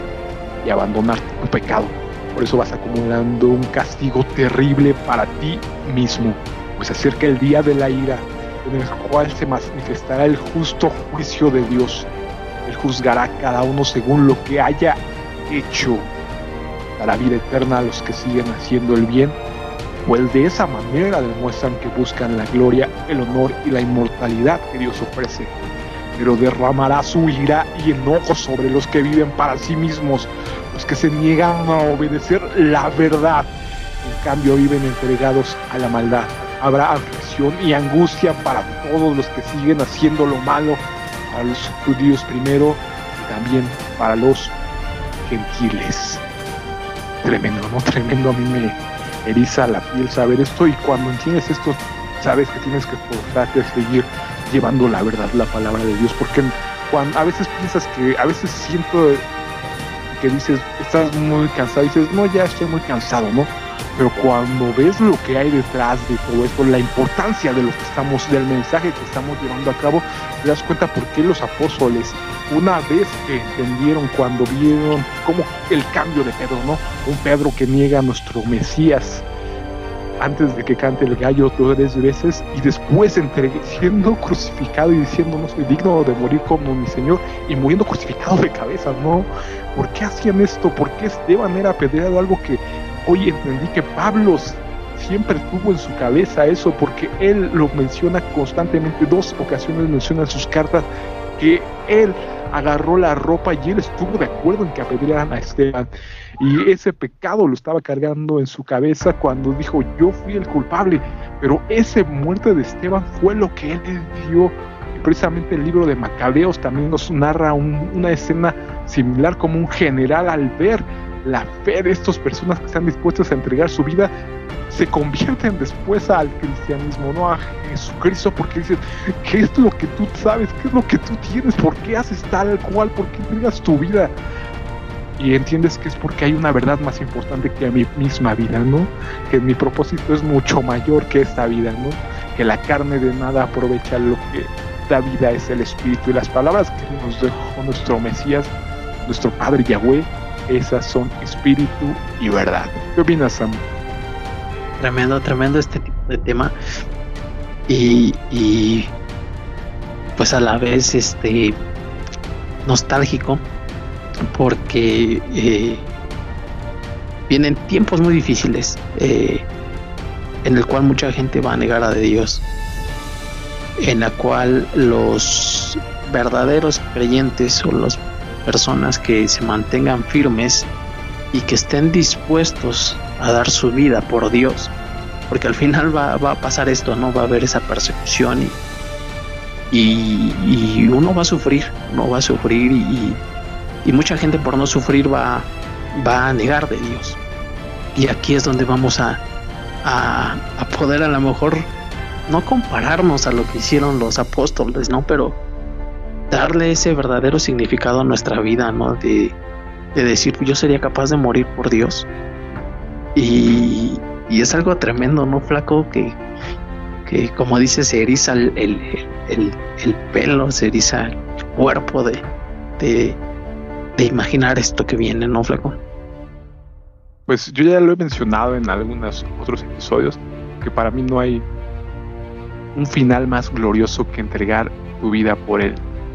y abandonar tu pecado. Por eso vas acumulando un castigo terrible para ti mismo. Pues acerca el día de la ira, en el cual se manifestará el justo juicio de Dios. Él juzgará a cada uno según lo que haya hecho. Dará vida eterna a los que siguen haciendo el bien, pues de esa manera demuestran que buscan la gloria, el honor y la inmortalidad que Dios ofrece. Pero derramará su ira y enojo sobre los que viven para sí mismos, los que se niegan a obedecer la verdad. En cambio viven entregados a la maldad. Habrá aflicción y angustia para todos los que siguen haciendo lo malo, para los judíos primero y también para los gentiles. Tremendo, ¿no? Tremendo. A mí me eriza la piel saber esto y cuando entiendes esto, sabes que tienes que forzarte a seguir llevando la verdad, la palabra de Dios, porque cuando, a veces piensas que, a veces siento que dices, estás muy cansado, dices, no, ya estoy muy cansado, ¿no? Pero cuando ves lo que hay detrás de todo esto, la importancia de lo que estamos, del mensaje que estamos llevando a cabo, te das cuenta por qué los apóstoles, una vez que entendieron, cuando vieron como el cambio de Pedro, ¿no? Un Pedro que niega a nuestro Mesías antes de que cante el gallo tres veces y después entre, siendo crucificado y diciendo no soy digno de morir como mi Señor y muriendo crucificado de cabeza, ¿no? ¿Por qué hacían esto? ¿Por qué Esteban era apedreado? Algo que hoy entendí que Pablo siempre tuvo en su cabeza eso, porque él lo menciona constantemente, dos ocasiones menciona en sus cartas que él agarró la ropa y él estuvo de acuerdo en que apedrearan a Esteban. Y ese pecado lo estaba cargando en su cabeza cuando dijo, yo fui el culpable, pero ese muerte de Esteban fue lo que él dio. Precisamente el libro de Macabeos también nos narra un, una escena similar como un general al ver la fe de estas personas que están dispuestas a entregar su vida, se convierten después al cristianismo, no a Jesucristo, porque dicen, ¿qué es lo que tú sabes? ¿Qué es lo que tú tienes? ¿Por qué haces tal cual? ¿Por qué entregas tu vida? Y entiendes que es porque hay una verdad más importante que mi misma vida, ¿no? Que mi propósito es mucho mayor que esta vida, ¿no? Que la carne de nada aprovecha lo que da vida es el espíritu. Y las palabras que nos dejó nuestro Mesías, nuestro Padre Yahweh, esas son espíritu y verdad. ¿Qué opinas, Sam? Tremendo, tremendo este tipo de tema. Y, y pues a la vez este nostálgico porque eh, vienen tiempos muy difíciles eh, en el cual mucha gente va a negar a Dios en la cual los verdaderos creyentes o las personas que se mantengan firmes y que estén dispuestos a dar su vida por Dios porque al final va, va a pasar esto no va a haber esa persecución y y, uno va a sufrir, uno va a sufrir y, y, mucha gente por no sufrir va, va a negar de Dios. Y aquí es donde vamos a, a, a, poder a lo mejor no compararnos a lo que hicieron los apóstoles, ¿no? Pero darle ese verdadero significado a nuestra vida, ¿no? De, de decir, yo sería capaz de morir por Dios. Y, es algo tremendo, ¿no, flaco? Que, como dice, se eriza el, el, el, el, pelo, se eriza el cuerpo de, de, imaginar esto que viene, ¿no, Flaco? Pues yo ya lo he mencionado en algunos otros episodios, que para mí no hay un final más glorioso que entregar tu vida por Él,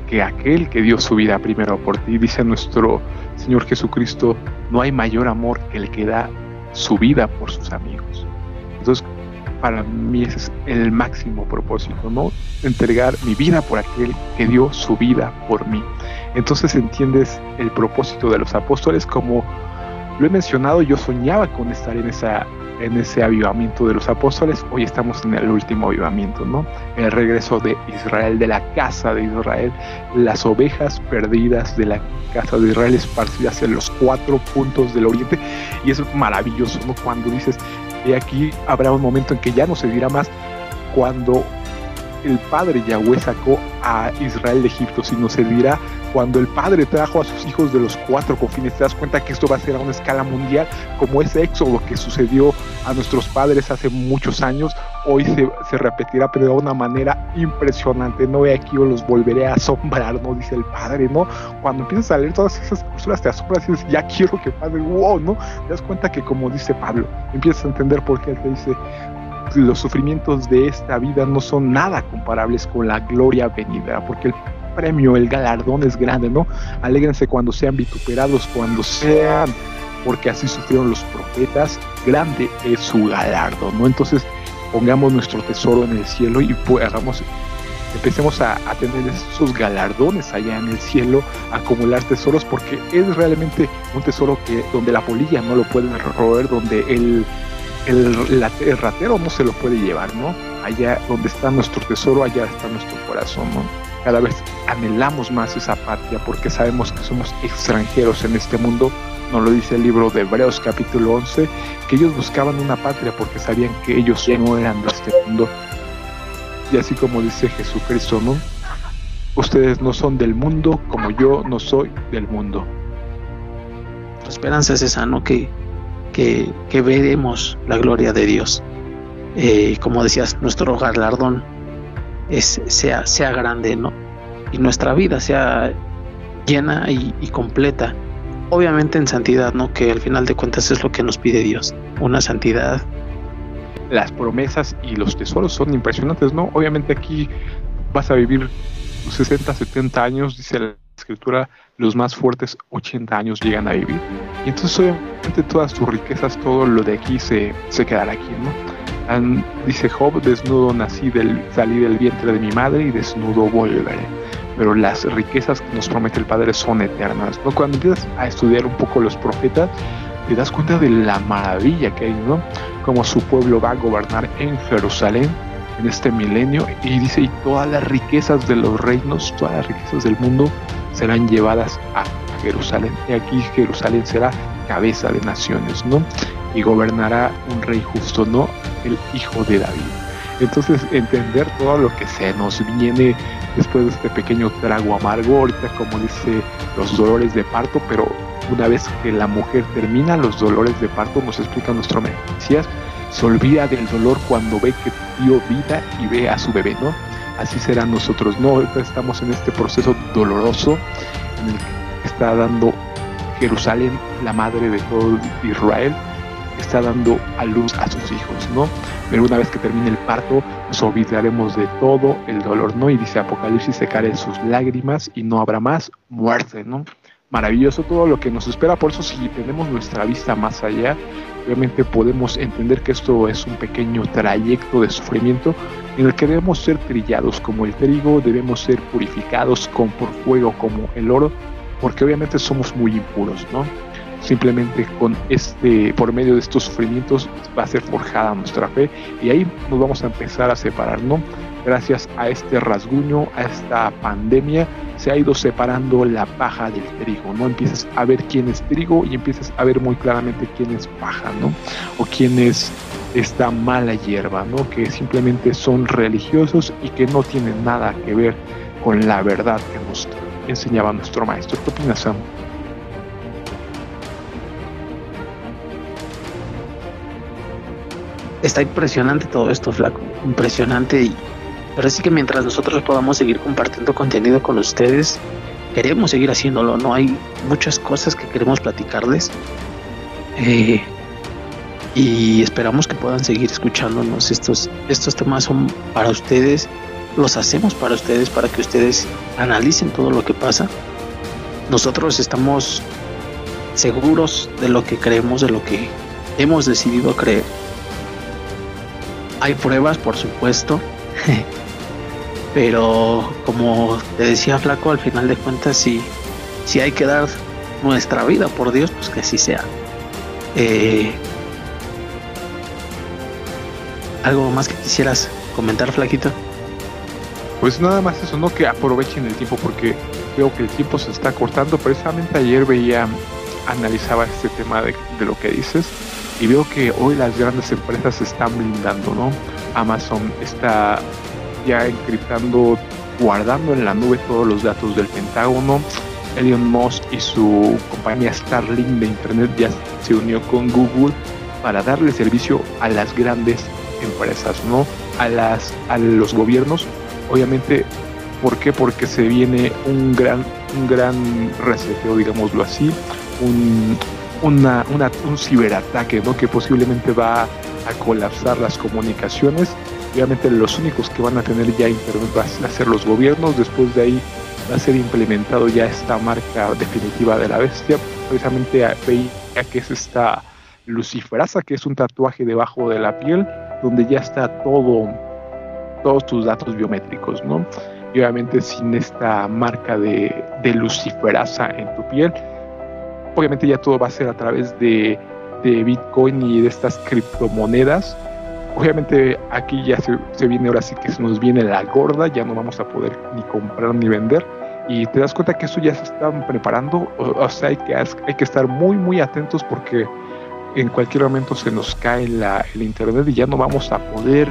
que aquel que dio su vida primero por ti, dice nuestro Señor Jesucristo, no hay mayor amor que el que da su vida por sus amigos. Entonces, para mí ese es el máximo propósito, ¿no? Entregar mi vida por aquel que dio su vida por mí. Entonces entiendes el propósito de los apóstoles como lo he mencionado, yo soñaba con estar en esa en ese avivamiento de los apóstoles, hoy estamos en el último avivamiento, ¿no? El regreso de Israel, de la casa de Israel, las ovejas perdidas de la casa de Israel esparcidas en los cuatro puntos del oriente, y es maravilloso, ¿no? Cuando dices, y aquí habrá un momento en que ya no se dirá más, cuando el Padre Yahweh sacó a Israel de Egipto, sino se dirá cuando el Padre trajo a sus hijos de los cuatro confines. Te das cuenta que esto va a ser a una escala mundial, como ese éxodo que sucedió a nuestros padres hace muchos años, hoy se, repetirá, pero de una manera impresionante. No ve aquí, o los volveré a asombrar, ¿no? Dice el Padre, ¿no? Cuando empiezas a leer todas esas cosas, te asombras y dices, ya quiero que Padre, wow, ¿no? Te das cuenta que, como dice Pablo, empiezas a entender por qué él te dice, los sufrimientos de esta vida no son nada comparables con la gloria venidera, porque el premio, el galardón es grande, ¿no? Alégrense cuando sean vituperados, cuando sean, porque así sufrieron los profetas, grande es su galardón, ¿no? Entonces pongamos nuestro tesoro en el cielo y pues hagamos empecemos a, tener esos galardones allá en el cielo, acumular tesoros, porque es realmente un tesoro que donde la polilla no lo puede roer, donde el, el, ratero no se lo puede llevar, ¿no? Allá donde está nuestro tesoro, allá está nuestro corazón. Cada vez anhelamos más esa patria porque sabemos que somos extranjeros en este mundo. Nos lo dice el libro de Hebreos capítulo 11, que ellos buscaban una patria porque sabían que ellos no eran de este mundo. Y así como dice Jesucristo, ¿no? Ustedes no son del mundo como yo no soy del mundo. La esperanza es esa, ¿no? Que que, que veremos la gloria de Dios. Eh, como decías, nuestro galardón es, sea, sea grande, ¿no? Y nuestra vida sea llena y, y, completa. Obviamente en santidad, ¿no? Que al final de cuentas es lo que nos pide Dios. Una santidad. Las promesas y los tesoros son impresionantes, ¿no? Obviamente aquí vas a vivir 60, 70 años, dice la escritura, los más fuertes 80 años llegan a vivir. Y entonces obviamente todas tus riquezas, todo lo de aquí se, se quedará aquí, ¿no? And, dice Job, desnudo nací, del, salí del vientre de mi madre y desnudo volveré. Pero las riquezas que nos promete el Padre son eternas, ¿no? Cuando empiezas a estudiar un poco los profetas, te das cuenta de la maravilla que hay, ¿no? Como su pueblo va a gobernar en Jerusalén en este milenio y dice, y todas las riquezas de los reinos, todas las riquezas del mundo serán llevadas a Jerusalén. Y aquí Jerusalén será cabeza de naciones, ¿no? Y gobernará un rey justo, ¿no? El hijo de David. Entonces, entender todo lo que se nos viene después de este pequeño trago amargo, ahorita como dice, los dolores de parto, pero una vez que la mujer termina los dolores de parto, nos explica nuestro Mesías, se olvida del dolor cuando ve que dio vida y ve a su bebé, ¿no? Así será nosotros, ¿no? Ahorita estamos en este proceso doloroso en el que está dando Jerusalén, la madre de todo Israel, está dando a luz a sus hijos, ¿no? Pero una vez que termine el parto, nos olvidaremos de todo el dolor, ¿no? Y dice Apocalipsis, secaré sus lágrimas y no habrá más muerte, ¿no? Maravilloso todo lo que nos espera, por eso si tenemos nuestra vista más allá, obviamente podemos entender que esto es un pequeño trayecto de sufrimiento en el que debemos ser trillados como el trigo, debemos ser purificados con, por fuego como el oro, porque obviamente somos muy impuros, ¿no? Simplemente con este, por medio de estos sufrimientos va a ser forjada nuestra fe y ahí nos vamos a empezar a separar, ¿no? Gracias a este rasguño, a esta pandemia, se ha ido separando la paja del trigo, ¿no? Empiezas a ver quién es trigo y empiezas a ver muy claramente quién es paja, ¿no? O quién es esta mala hierba, ¿no? Que simplemente son religiosos y que no tienen nada que ver con la verdad que nos enseñaba nuestro maestro. ¿Qué opinas? Está impresionante todo esto, Flaco. Impresionante. Y... Pero sí que mientras nosotros podamos seguir compartiendo contenido con ustedes, queremos seguir haciéndolo. No hay muchas cosas que queremos platicarles. Eh, y esperamos que puedan seguir escuchándonos. Estos, estos temas son para ustedes. los hacemos para ustedes, para que ustedes analicen todo lo que pasa. Nosotros estamos seguros de lo que creemos, de lo que hemos decidido creer. Hay pruebas, por supuesto, pero como te decía Flaco, al final de cuentas, si, si hay que dar nuestra vida por Dios, pues que así sea. Eh, ¿Algo más que quisieras comentar, Flaquito? Pues nada más eso, no que aprovechen el tiempo porque veo que el tiempo se está cortando. Precisamente ayer veía, analizaba este tema de, de lo que dices y veo que hoy las grandes empresas se están blindando, ¿no? Amazon está ya encriptando, guardando en la nube todos los datos del Pentágono. Elon Musk y su compañía Starlink de Internet ya se unió con Google para darle servicio a las grandes empresas, ¿no? A, las, a los gobiernos. Obviamente, ¿por qué? Porque se viene un gran, un gran reseteo, digámoslo así, un, una, una, un ciberataque, ¿no? Que posiblemente va a colapsar las comunicaciones. Obviamente los únicos que van a tener ya internet van a ser los gobiernos. Después de ahí va a ser implementado ya esta marca definitiva de la bestia. Precisamente veía que es esta luciferasa, que es un tatuaje debajo de la piel, donde ya está todo, todos tus datos biométricos, ¿no? Y obviamente sin esta marca de, de luciferasa en tu piel, obviamente ya todo va a ser a través de, de Bitcoin y de estas criptomonedas. Obviamente aquí ya se, viene ahora sí que se nos viene la gorda, ya no vamos a poder ni comprar ni vender. Y te das cuenta que eso ya se están preparando, o, sea, hay que, hay que estar muy, muy atentos porque en cualquier momento se nos cae la, el internet y ya no vamos a poder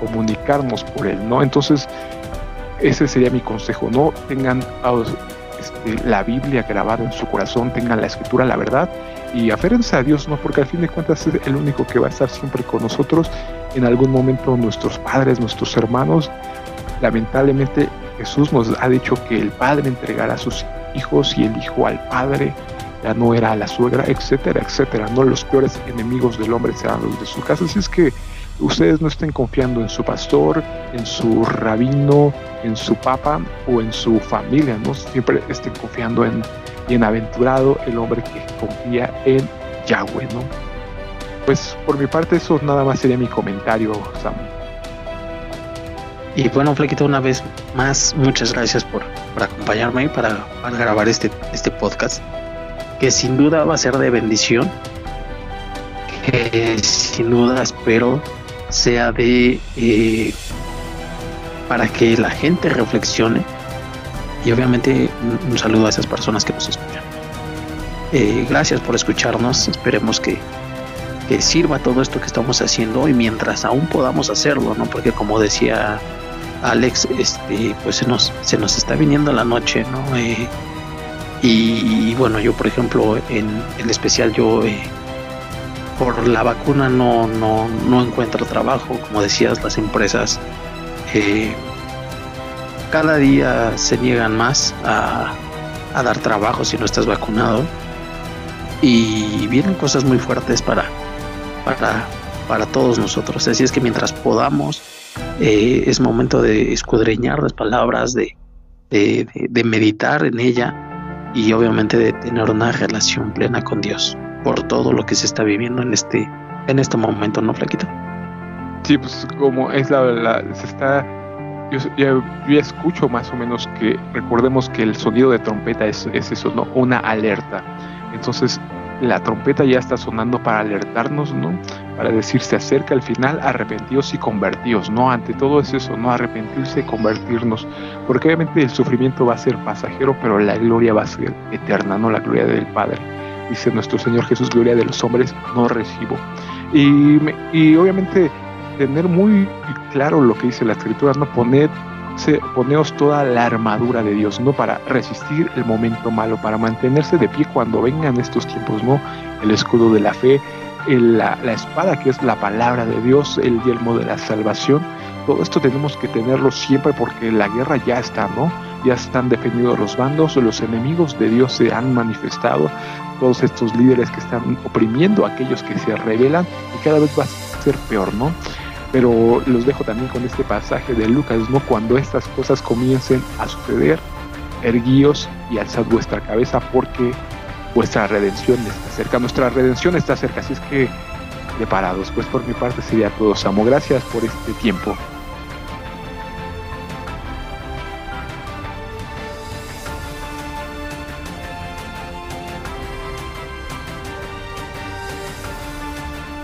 comunicarnos por él, ¿no? Entonces, ese sería mi consejo, no tengan la Biblia grabada en su corazón, tengan la escritura, la verdad, y aférense a Dios, ¿no? Porque al fin de cuentas es el único que va a estar siempre con nosotros. En algún momento nuestros padres, nuestros hermanos, lamentablemente Jesús nos ha dicho que el Padre entregará a sus hijos y el Hijo al Padre, ya no era la suegra, etcétera, etcétera. No los peores enemigos del hombre serán los de su casa. Así es que ustedes no estén confiando en su pastor, en su rabino, en su papa o en su familia, ¿no? Siempre estén confiando en bienaventurado el hombre que confía en Yahweh, ¿no? Pues por mi parte eso nada más sería mi comentario, Sam. Y bueno, Flequito, una vez más, muchas gracias por, por acompañarme para, para grabar este, este podcast, que sin duda va a ser de bendición, que sin duda espero sea de eh, para que la gente reflexione y obviamente un, saludo a esas personas que nos escuchan. Eh, gracias por escucharnos, esperemos que, que sirva todo esto que estamos haciendo y mientras aún podamos hacerlo, ¿no? Porque como decía Alex, este, pues se nos, se nos está viniendo la noche, ¿no? Eh, y, y, bueno, yo por ejemplo, en el especial yo eh, por la vacuna no, no, no encuentro trabajo, como decías, las empresas eh, cada día se niegan más a, a dar trabajo si no estás vacunado. Y vienen cosas muy fuertes para, para, para todos nosotros. Así es que mientras podamos, eh, es momento de escudriñar las palabras, de, de, de, meditar en ella y obviamente de tener una relación plena con Dios por todo lo que se está viviendo en este, en este momento, ¿no, Flaquito? Sí, pues como es la, la se está yo, yo, yo, escucho más o menos que recordemos que el sonido de trompeta es, es eso, ¿no? Una alerta. Entonces, la trompeta ya está sonando para alertarnos, ¿no? Para decir, se acerca el final, arrepentidos y convertidos, ¿no? Ante todo es eso, ¿no? Arrepentirse y convertirnos. Porque obviamente el sufrimiento va a ser pasajero, pero la gloria va a ser eterna, ¿no? La gloria del Padre. Dice nuestro Señor Jesús, gloria de los hombres no recibo. Y, y obviamente tener muy claro lo que dice la escritura, no poner poneos toda la armadura de Dios, ¿no? Para resistir el momento malo, para mantenerse de pie cuando vengan estos tiempos, ¿no? El escudo de la fe, la, la, espada que es la palabra de Dios, el yelmo de la salvación. Todo esto tenemos que tenerlo siempre porque la guerra ya está, ¿no? Ya están defendidos los bandos, los enemigos de Dios se han manifestado, todos estos líderes que están oprimiendo a aquellos que se rebelan y cada vez va a ser peor, ¿no? Pero los dejo también con este pasaje de Lucas, ¿no? Cuando estas cosas comiencen a suceder, erguíos y alzad vuestra cabeza porque vuestra redención está cerca, nuestra redención está cerca, así es que preparados. Pues por mi parte sería todo, Samo. Gracias por este tiempo.